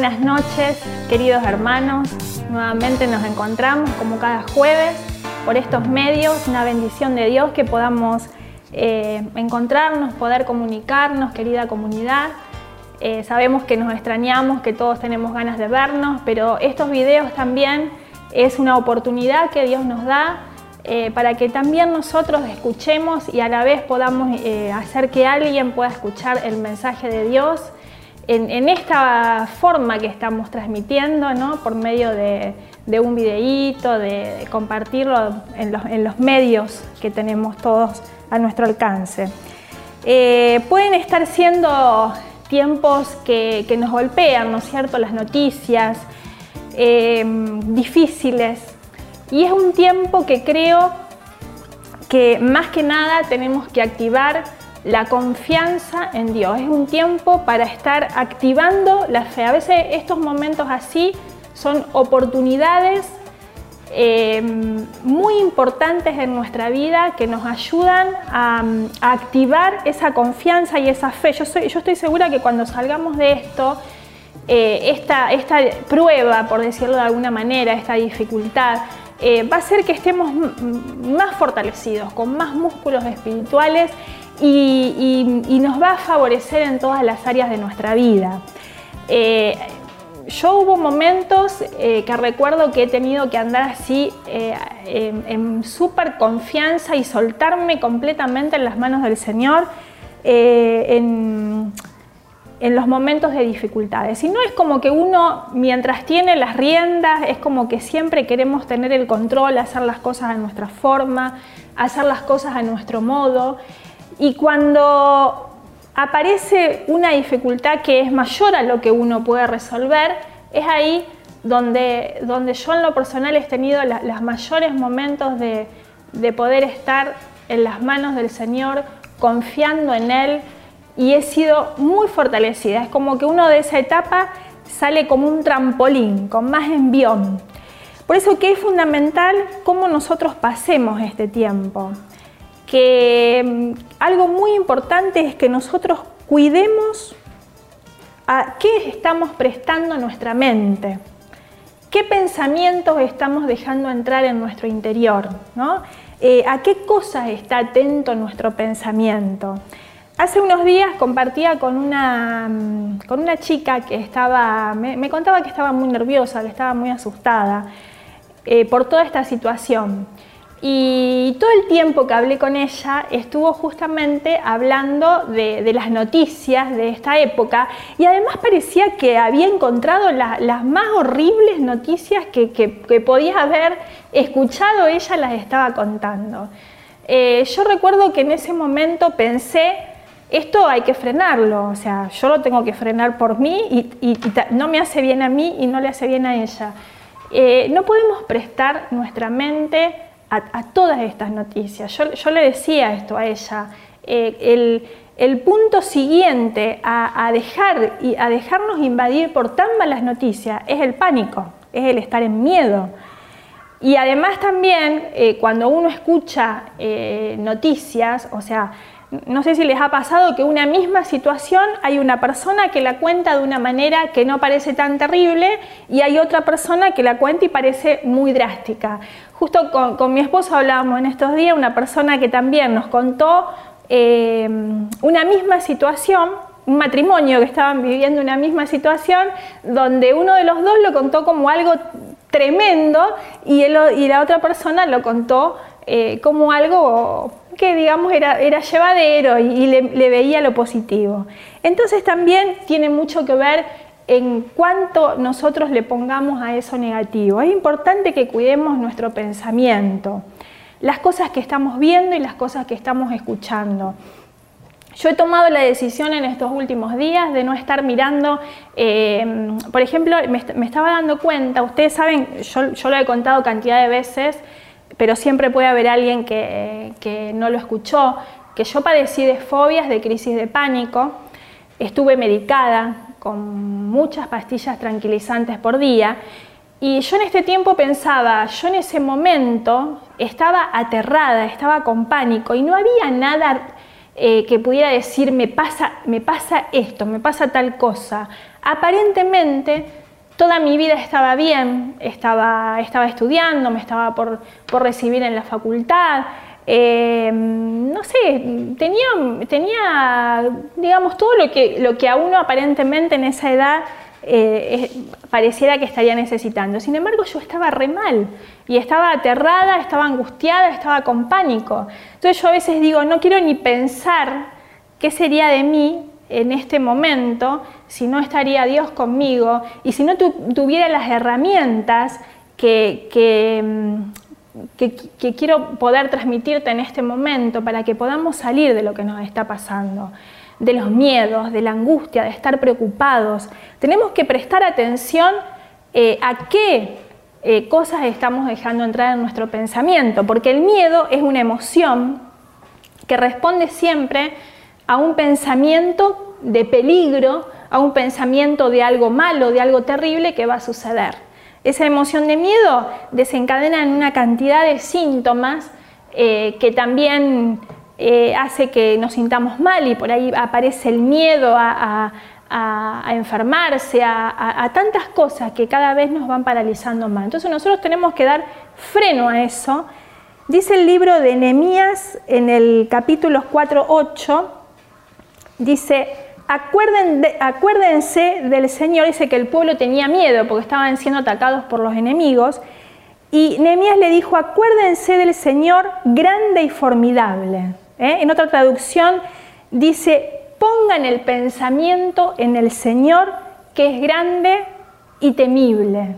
buenas noches, queridos hermanos. Nuevamente nos encontramos como cada jueves por estos medios. Una bendición de Dios que podamos eh, encontrarnos, poder comunicarnos, querida comunidad. Eh, sabemos que nos extrañamos, que todos tenemos ganas de vernos, pero estos videos también es una oportunidad que Dios nos da eh, para que también nosotros escuchemos y a la vez podamos hacer que alguien pueda escuchar el mensaje de Dios en, esta forma que estamos transmitiendo, ¿no? por medio de, un videíto, de, compartirlo en los, medios que tenemos todos a nuestro alcance. Eh, pueden estar siendo tiempos que, nos golpean, ¿no es cierto? Las noticias eh, difíciles. Y es un tiempo que creo que más que nada tenemos que activar la confianza en Dios. Es un tiempo para estar activando la fe. A veces estos momentos así son oportunidades eh, muy importantes en nuestra vida que nos ayudan a, activar esa confianza y esa fe. Yo, yo, estoy segura que cuando salgamos de esto, eh, esta, esta, prueba, por decirlo de alguna manera, esta dificultad, eh, va a hacer que estemos más fortalecidos, con más músculos espirituales y, nos va a favorecer en todas las áreas de nuestra vida. Eh, yo hubo momentos eh, que recuerdo que he tenido que andar así eh, en, súper confianza y soltarme completamente en las manos del Señor en, en, los momentos de dificultades. Y no es como que uno, mientras tiene las riendas, es como que siempre queremos tener el control, hacer las cosas a nuestra forma, hacer las cosas a nuestro modo. Y cuando aparece una dificultad que es mayor a lo que uno puede resolver, es ahí donde, donde yo en lo personal he tenido los mayores momentos de, poder estar en las manos del Señor, confiando en Él y he sido muy fortalecida. Es como que uno de esa etapa sale como un trampolín, con más envión. Por eso que es fundamental cómo nosotros pasemos este tiempo que mm, algo muy importante es que nosotros cuidemos a qué estamos prestando nuestra mente, qué pensamientos estamos dejando entrar en nuestro interior, ¿no? Eh, a qué cosas está atento nuestro pensamiento. Hace unos días compartía con una, mm, con una chica que estaba, me, contaba que estaba muy nerviosa, que estaba muy asustada eh, por toda esta situación. Y todo el tiempo que hablé con ella estuvo justamente hablando de, las noticias de esta época y además parecía que había encontrado las más horribles noticias que, podía haber escuchado, ella las estaba contando. Eh, yo recuerdo que en ese momento pensé, esto hay que frenarlo, o sea, yo lo tengo que frenar por mí y, no me hace bien a mí y no le hace bien a ella. Eh, no podemos prestar nuestra mente a, todas estas noticias. Yo, le decía esto a ella, eh, el, punto siguiente a, dejar, y a dejarnos invadir por tan malas noticias es el pánico, es el estar en miedo. Y además también eh, cuando uno escucha eh, noticias, o sea, no sé si les ha pasado que una misma situación hay una persona que la cuenta de una manera que no parece tan terrible y hay otra persona que la cuenta y parece muy drástica. Justo con, mi esposo hablábamos en estos días, una persona que también nos contó eh, una misma situación, un matrimonio que estaban viviendo una misma situación, donde uno de los dos lo contó como algo tremendo y, y la otra persona lo contó eh, como algo que digamos era, era llevadero y, le, veía lo positivo. Entonces también tiene mucho que ver en cuánto nosotros le pongamos a eso negativo. Es importante que cuidemos nuestro pensamiento, las cosas que estamos viendo y las cosas que estamos escuchando. Yo he tomado la decisión en estos últimos días de no estar mirando, eh, por ejemplo, me, estaba dando cuenta, ustedes saben, yo, yo lo he contado cantidad de veces, pero siempre puede haber alguien que, no lo escuchó, que yo padecí de fobias, de crisis de pánico, estuve medicada con muchas pastillas tranquilizantes por día. Y yo en este tiempo pensaba, yo en ese momento estaba aterrada, estaba con pánico y no había nada eh, que pudiera decir me pasa, me pasa esto, me pasa tal cosa. aparentemente toda mi vida estaba bien, estaba, estaba estudiando, me estaba por, recibir en la facultad, eh, no sé, tenía, tenía, digamos, todo lo que, lo que a uno aparentemente en esa edad eh, pareciera que estaría necesitando. Sin embargo, yo estaba re mal y estaba aterrada, estaba angustiada, estaba con pánico. Entonces yo a veces digo, no quiero ni pensar qué sería de mí en este momento si no estaría Dios conmigo y si no tuviera las herramientas que, mm, que, que, quiero poder transmitirte en este momento para que podamos salir de lo que nos está pasando, de los miedos, de la angustia, de estar preocupados. Tenemos que prestar atención eh, a qué eh, cosas estamos dejando entrar en nuestro pensamiento, porque el miedo es una emoción que responde siempre a un pensamiento de peligro, a un pensamiento de algo malo, de algo terrible que va a suceder. Esa emoción de miedo desencadena en una cantidad de síntomas eh, que también eh, hace que nos sintamos mal y por ahí aparece el miedo a, enfermarse, a, tantas cosas que cada vez nos van paralizando más. Entonces nosotros tenemos que dar freno a eso. Dice el libro de Nehemías en el capítulo 4.8, dice, acuérdense del Señor, dice que el pueblo tenía miedo porque estaban siendo atacados por los enemigos, y Nehemías le dijo, acuérdense del Señor grande y formidable. ¿eh? En otra traducción dice, pongan el pensamiento en el Señor que es grande y temible.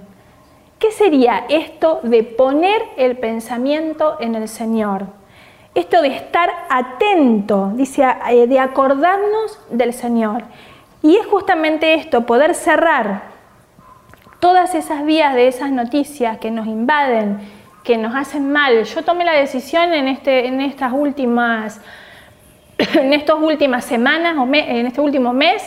¿Qué sería esto de poner el pensamiento en el Señor? Esto de estar atento, dice, eh, de acordarnos del Señor. Y es justamente esto, poder cerrar todas esas vías de esas noticias que nos invaden, que nos hacen mal. Yo tomé la decisión en, este, en estas últimas, en estas últimas semanas o en este último mes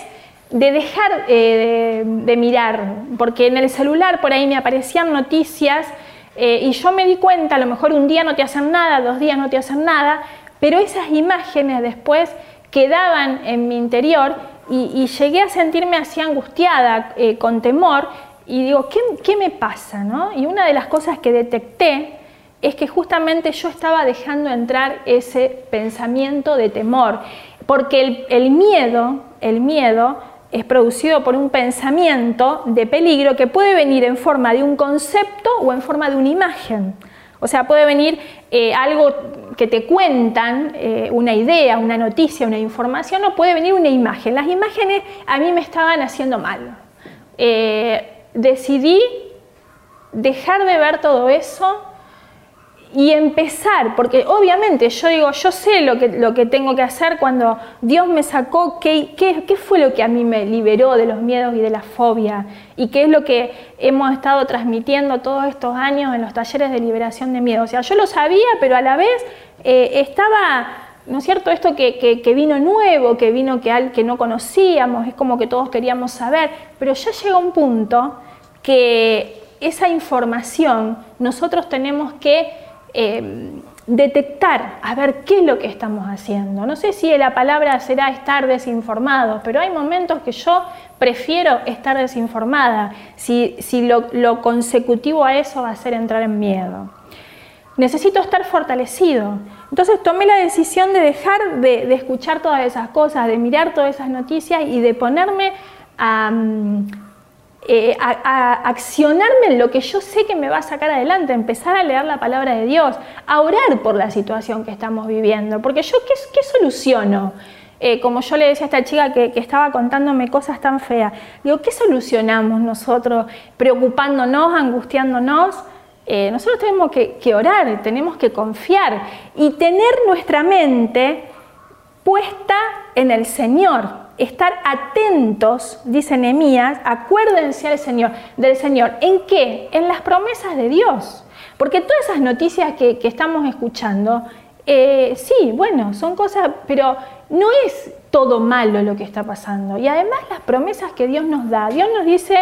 de dejar eh, de, mirar, porque en el celular por ahí me aparecían noticias eh, y yo me di cuenta, a lo mejor un día no te hacen nada, dos días no te hacen nada, pero esas imágenes después quedaban en mi interior y, llegué a sentirme así angustiada, eh, con temor, y digo, ¿qué, me pasa? ¿no? Y una de las cosas que detecté es que justamente yo estaba dejando entrar ese pensamiento de temor, porque el miedo, el miedo es producido por un pensamiento de peligro que puede venir en forma de un concepto o en forma de una imagen. O sea, puede venir eh, algo que te cuentan, eh, una idea, una noticia, una información, o puede venir una imagen. Las imágenes a mí me estaban haciendo mal. Eh, decidí dejar de ver todo eso y empezar, porque obviamente yo digo, yo sé lo que, lo que tengo que hacer cuando Dios me sacó, qué, qué, qué fue lo que a mí me liberó de los miedos y de la fobia, y qué es lo que hemos estado transmitiendo todos estos años en los talleres de liberación de miedo. O sea, yo lo sabía, pero a la vez eh, estaba, ¿no es cierto?, esto que, que, vino nuevo, que vino que, que no conocíamos, es como que todos queríamos saber, pero ya llega un punto que esa información nosotros tenemos que eh, detectar, a ver qué es lo que estamos haciendo. No sé si la palabra será estar desinformado, pero hay momentos que yo prefiero estar desinformada, si, si lo, consecutivo a eso va a ser entrar en miedo. Necesito estar fortalecido. Entonces tomé la decisión de dejar de, escuchar todas esas cosas, de mirar todas esas noticias y de ponerme a, eh, a, accionarme en lo que yo sé que me va a sacar adelante, empezar a leer la palabra de Dios, a orar por la situación que estamos viviendo, porque yo, ¿qué, soluciono? Eh, como yo le decía a esta chica que, estaba contándome cosas tan feas, digo, ¿qué solucionamos nosotros preocupándonos, angustiándonos? Eh, nosotros tenemos que, que orar, tenemos que confiar y tener nuestra mente puesta en el Señor, estar atentos, dice Nehemías, acuérdense al Señor, del Señor. ¿En qué? En las promesas de Dios. Porque todas esas noticias que, estamos escuchando, eh, sí, bueno, son cosas, pero no es todo malo lo que está pasando. Y además las promesas que Dios nos da, Dios nos dice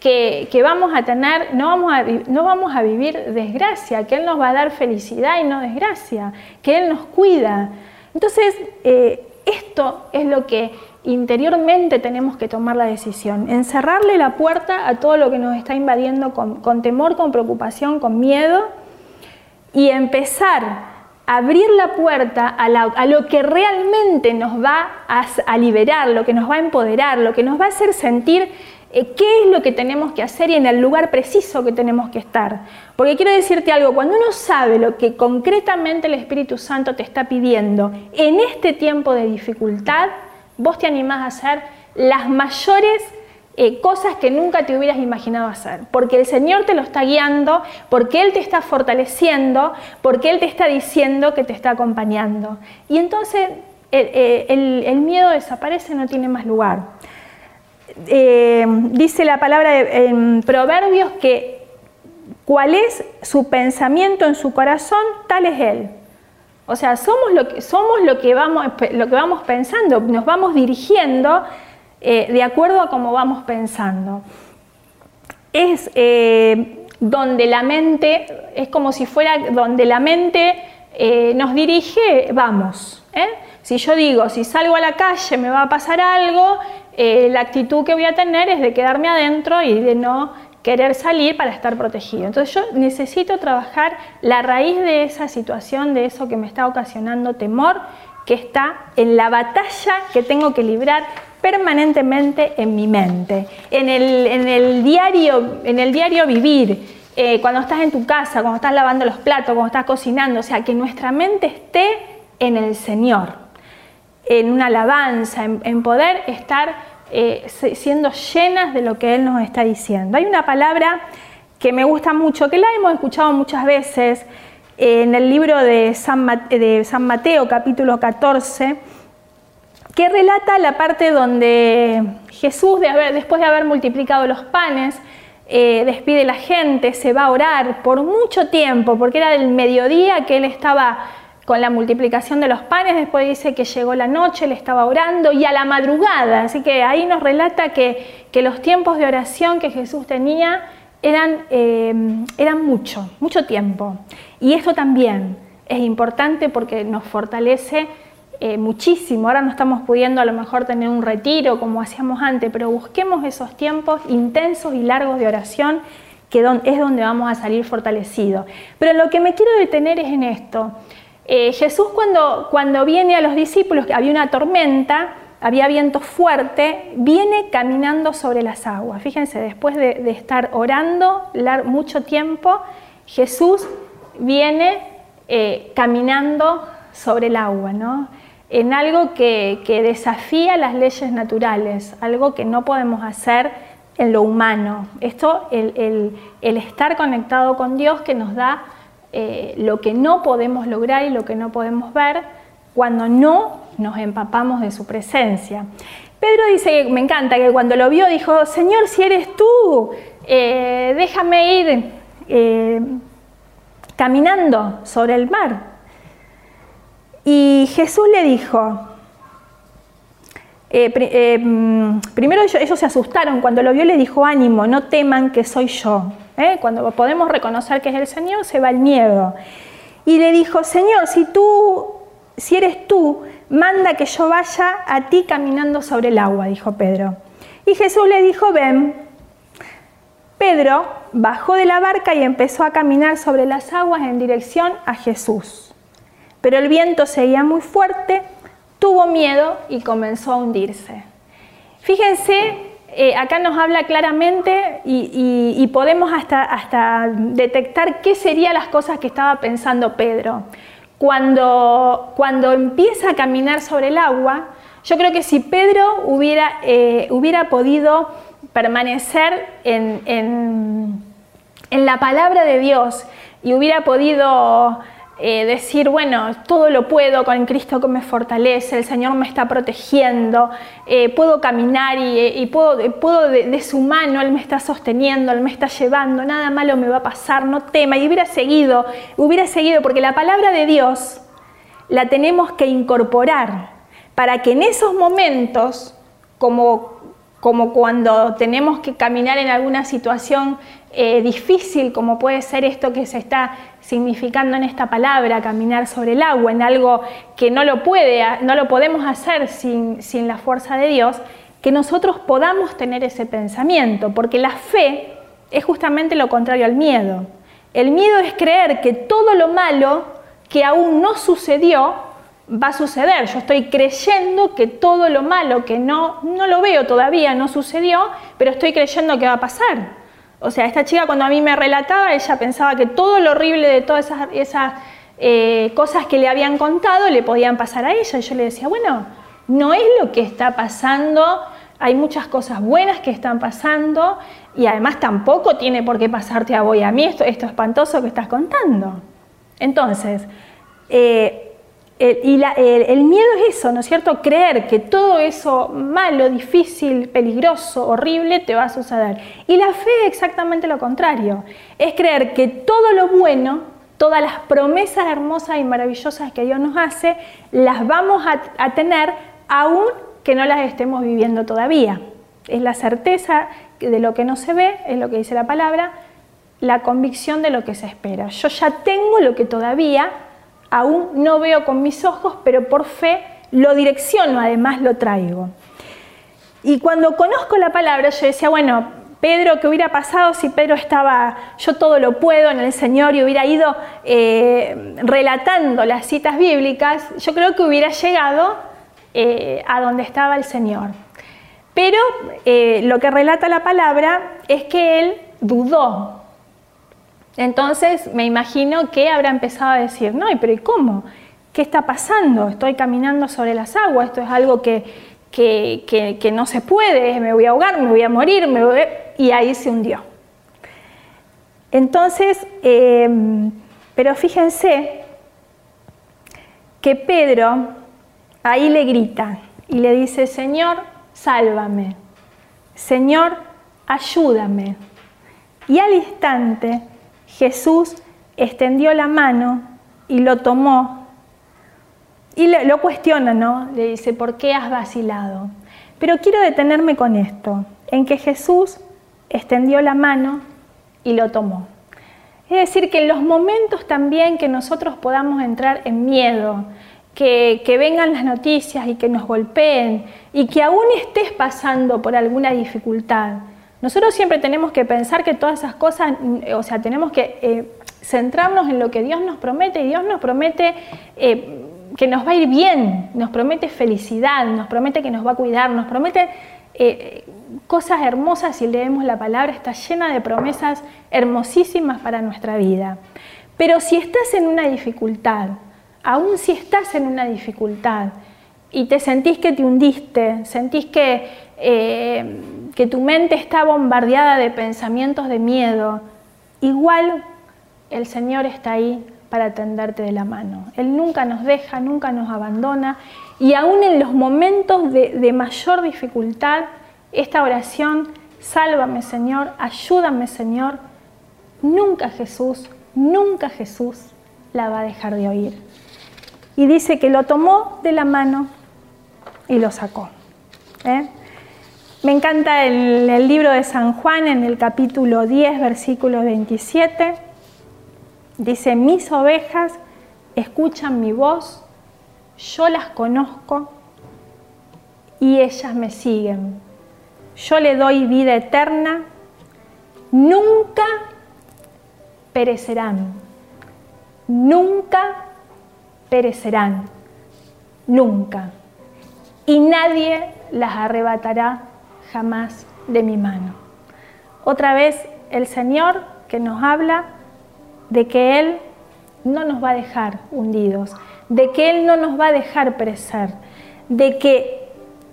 que, vamos a tener, no vamos a, no vamos a vivir desgracia, que Él nos va a dar felicidad y no desgracia, que Él nos cuida. Entonces, eh, esto es lo que interiormente tenemos que tomar la decisión, encerrarle la puerta a todo lo que nos está invadiendo con, temor, con preocupación, con miedo y empezar a abrir la puerta a, lo que realmente nos va a liberar, lo que nos va a empoderar, lo que nos va a hacer sentir eh, qué es lo que tenemos que hacer y en el lugar preciso que tenemos que estar. Porque quiero decirte algo, cuando uno sabe lo que concretamente el Espíritu Santo te está pidiendo en este tiempo de dificultad, vos te animás a hacer las mayores eh, cosas que nunca te hubieras imaginado hacer, porque el Señor te lo está guiando, porque Él te está fortaleciendo, porque Él te está diciendo que te está acompañando. Y entonces eh, el miedo desaparece, no tiene más lugar. Eh, dice la palabra en Proverbios que cuál es su pensamiento en su corazón, tal es él. O sea, somos lo que, somos lo que, vamos, lo que vamos pensando, nos vamos dirigiendo eh, de acuerdo a cómo vamos pensando. Es eh, donde la mente, es como si fuera donde la mente nos dirige, vamos. Si yo digo, si salgo a la calle me va a pasar algo, eh, la actitud que voy a tener es de quedarme adentro y de no querer salir para estar protegido. Entonces yo necesito trabajar la raíz de esa situación, de eso que me está ocasionando temor, que está en la batalla que tengo que librar permanentemente en mi mente, en el, diario, en el diario vivir, eh, cuando estás en tu casa, cuando estás lavando los platos, cuando estás cocinando, o sea, que nuestra mente esté en el Señor en una alabanza, en, poder estar eh, siendo llenas de lo que Él nos está diciendo. Hay una palabra que me gusta mucho, que la hemos escuchado muchas veces en el libro de San, Mateo, capítulo 14, que relata la parte donde Jesús, después de haber multiplicado los panes, eh, despide la gente, se va a orar por mucho tiempo, porque era del mediodía que él estaba con la multiplicación de los panes, después dice que llegó la noche, le estaba orando y a la madrugada, así que ahí nos relata que, los tiempos de oración que Jesús tenía eran, eh, eran mucho, mucho tiempo. Y esto también es importante porque nos fortalece eh, muchísimo. Ahora no estamos pudiendo a lo mejor tener un retiro como hacíamos antes, pero busquemos esos tiempos intensos y largos de oración que es donde vamos a salir fortalecidos. Pero lo que me quiero detener es en esto. Eh, Jesús cuando, cuando viene a los discípulos, que había una tormenta, había viento fuerte, viene caminando sobre las aguas. Fíjense, después de, estar orando mucho tiempo, Jesús viene eh, caminando sobre el agua, ¿no? en algo que, desafía las leyes naturales, algo que no podemos hacer en lo humano. Esto, el estar conectado con Dios que nos da eh, lo que no podemos lograr y lo que no podemos ver cuando no nos empapamos de su presencia. Pedro dice, me encanta, que cuando lo vio dijo, Señor, si eres tú, eh, déjame ir eh, caminando sobre el mar. Y Jesús le dijo, mm, primero ellos, ellos, se asustaron, cuando lo vio le dijo, ánimo, no teman que soy yo. ¿Eh? Cuando podemos reconocer que es el Señor, se va el miedo. Y le dijo, Señor, si tú, si eres tú, manda que yo vaya a ti caminando sobre el agua, dijo Pedro. Y Jesús le dijo, ven. Pedro bajó de la barca y empezó a caminar sobre las aguas en dirección a Jesús. Pero el viento seguía muy fuerte, tuvo miedo y comenzó a hundirse. Fíjense eh, acá nos habla claramente y, podemos hasta, hasta, detectar qué serían las cosas que estaba pensando Pedro. Cuando, cuando empieza a caminar sobre el agua, yo creo que si Pedro hubiera, eh, hubiera podido permanecer en, en, en la palabra de Dios y hubiera podido eh, decir, bueno, todo lo puedo con Cristo que me fortalece, el Señor me está protegiendo, eh, puedo caminar y, eh, puedo, puedo de, su mano, Él me está sosteniendo, Él me está llevando, nada malo me va a pasar, no tema. Y hubiera seguido, hubiera seguido, porque la palabra de Dios la tenemos que incorporar para que en esos momentos, como como cuando tenemos que caminar en alguna situación difícil, como puede ser esto que se está significando en esta palabra caminar sobre el agua, en algo que no lo, puede, no lo podemos hacer sin, sin la fuerza de Dios, que nosotros podamos tener ese pensamiento, porque la fe es justamente lo contrario al miedo. El miedo es creer que todo lo malo que aún no sucedió va a suceder. Yo estoy creyendo que todo lo malo que no, no lo veo todavía no sucedió, pero estoy creyendo que va a pasar. O sea, esta chica cuando a mí me relataba, ella pensaba que todo lo horrible de todas esas, eh, cosas que le habían contado le podían pasar a ella. Y yo le decía, bueno, no es lo que está pasando, hay muchas cosas buenas que están pasando y además tampoco tiene por qué pasarte a vos y a mí esto, espantoso que estás contando. Entonces, eh, el, y el, miedo es eso, ¿no es cierto? Creer que todo eso malo, difícil, peligroso, horrible te va a suceder. Y la fe es exactamente lo contrario. Es creer que todo lo bueno, todas las promesas hermosas y maravillosas que Dios nos hace, las vamos a, tener aún que no las estemos viviendo todavía. Es la certeza de lo que no se ve, es lo que dice la palabra, la convicción de lo que se espera. Yo ya tengo lo que todavía aún no veo con mis ojos, pero por fe lo direcciono, además lo traigo. Y cuando conozco la palabra, yo decía, bueno, Pedro, ¿qué hubiera pasado si Pedro estaba, yo todo lo puedo en el Señor y hubiera ido eh, relatando las citas bíblicas? Yo creo que hubiera llegado eh, a donde estaba el Señor. Pero eh, lo que relata la palabra es que él dudó, entonces me imagino que habrá empezado a decir, no, pero ¿y cómo? ¿Qué está pasando? Estoy caminando sobre las aguas, esto es algo que, que, no se puede, me voy a ahogar, me voy a morir, me y ahí se hundió. Entonces, em, pero fíjense que Pedro ahí le grita y le dice, Señor, sálvame, Señor, ayúdame. Y al instante Jesús extendió la mano y lo tomó. Y lo cuestiona, ¿no? Le dice, ¿por qué has vacilado? Pero quiero detenerme con esto, en que Jesús extendió la mano y lo tomó. Es decir, que en los momentos también que nosotros podamos entrar en miedo, que, que, vengan las noticias y que nos golpeen y que aún estés pasando por alguna dificultad, nosotros siempre tenemos que pensar que todas esas cosas, o sea, tenemos que eh, centrarnos en lo que Dios nos promete y Dios nos promete eh, que nos va a ir bien, nos promete felicidad, nos promete que nos va a cuidar, nos promete eh, cosas hermosas si leemos la palabra, está llena de promesas hermosísimas para nuestra vida. Pero si estás en una dificultad, aún si estás en una dificultad y te sentís que te hundiste, sentís que que tu mente está bombardeada de pensamientos de miedo, igual el Señor está ahí para tenderte de la mano. Él nunca nos deja, nunca nos abandona y aún en los momentos de, mayor dificultad, esta oración, sálvame Señor, ayúdame Señor, nunca Jesús, nunca Jesús la va a dejar de oír. Y dice que lo tomó de la mano y lo sacó. ¿eh? Me encanta el, libro de San Juan en el capítulo 10, versículo 27. Dice, mis ovejas escuchan mi voz, yo las conozco y ellas me siguen. Yo le doy vida eterna, nunca perecerán, nunca perecerán, nunca. Y nadie las arrebatará jamás de mi mano. Otra vez el Señor que nos habla de que Él no nos va a dejar hundidos, de que Él no nos va a dejar perecer, de que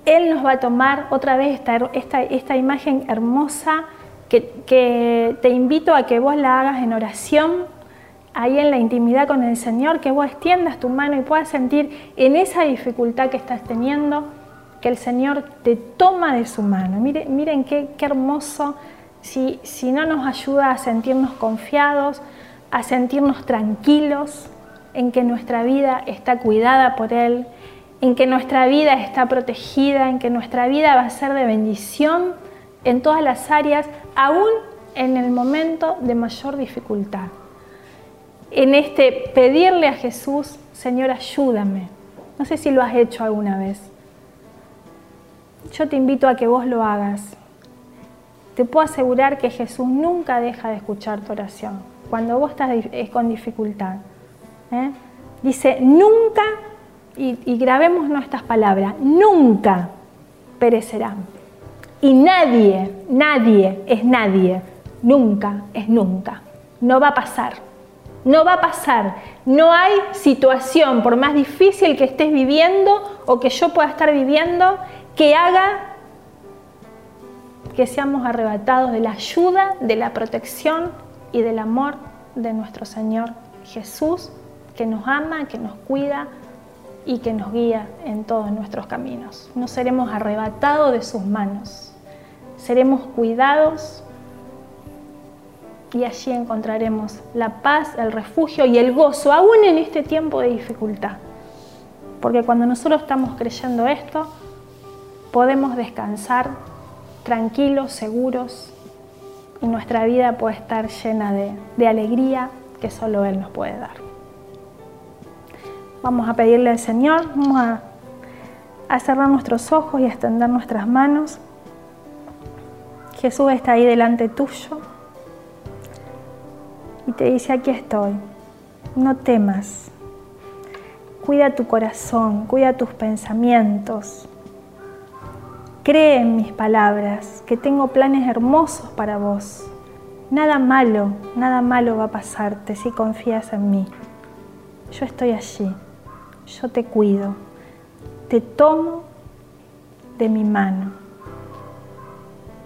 Él nos va a tomar otra vez esta, esta, imagen hermosa que, que te invito a que vos la hagas en oración, ahí en la intimidad con el Señor, que vos extiendas tu mano y puedas sentir en esa dificultad que estás teniendo, que el Señor te toma de su mano. Miren, miren qué, hermoso si, si no nos ayuda a sentirnos confiados, a sentirnos tranquilos en que nuestra vida está cuidada por Él, en que nuestra vida está protegida, en que nuestra vida va a ser de bendición en todas las áreas, aún en el momento de mayor dificultad. en este pedirle a Jesús, Señor, ayúdame. No sé si lo has hecho alguna vez. Yo te invito a que vos lo hagas. Te puedo asegurar que Jesús nunca deja de escuchar tu oración. Cuando vos estás con dificultad. ¿eh? Dice, nunca, y, y grabemos nuestras palabras, nunca perecerán. Y nadie, nadie es nadie, nunca es nunca. No va a pasar. No va a pasar. No hay situación, por más difícil que estés viviendo o que yo pueda estar viviendo, que haga que seamos arrebatados de la ayuda, de la protección y del amor de nuestro Señor Jesús, que nos ama, que nos cuida y que nos guía en todos nuestros caminos. No seremos arrebatados de sus manos, seremos cuidados y allí encontraremos la paz, el refugio y el gozo, aún en este tiempo de dificultad. Porque cuando nosotros estamos creyendo esto, podemos descansar tranquilos, seguros, y nuestra vida puede estar llena de, alegría que solo Él nos puede dar. Vamos a pedirle al Señor, vamos a, a cerrar nuestros ojos y a extender nuestras manos. Jesús está ahí delante tuyo y te dice, aquí estoy, no temas, cuida tu corazón, cuida tus pensamientos, Cree en mis palabras, que tengo planes hermosos para vos. Nada malo, nada malo va a pasarte si confías en mí. Yo estoy allí, yo te cuido, te tomo de mi mano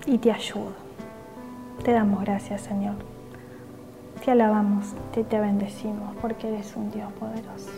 y te ayudo. Te damos gracias, Señor. Te alabamos, te, te bendecimos porque eres un Dios poderoso.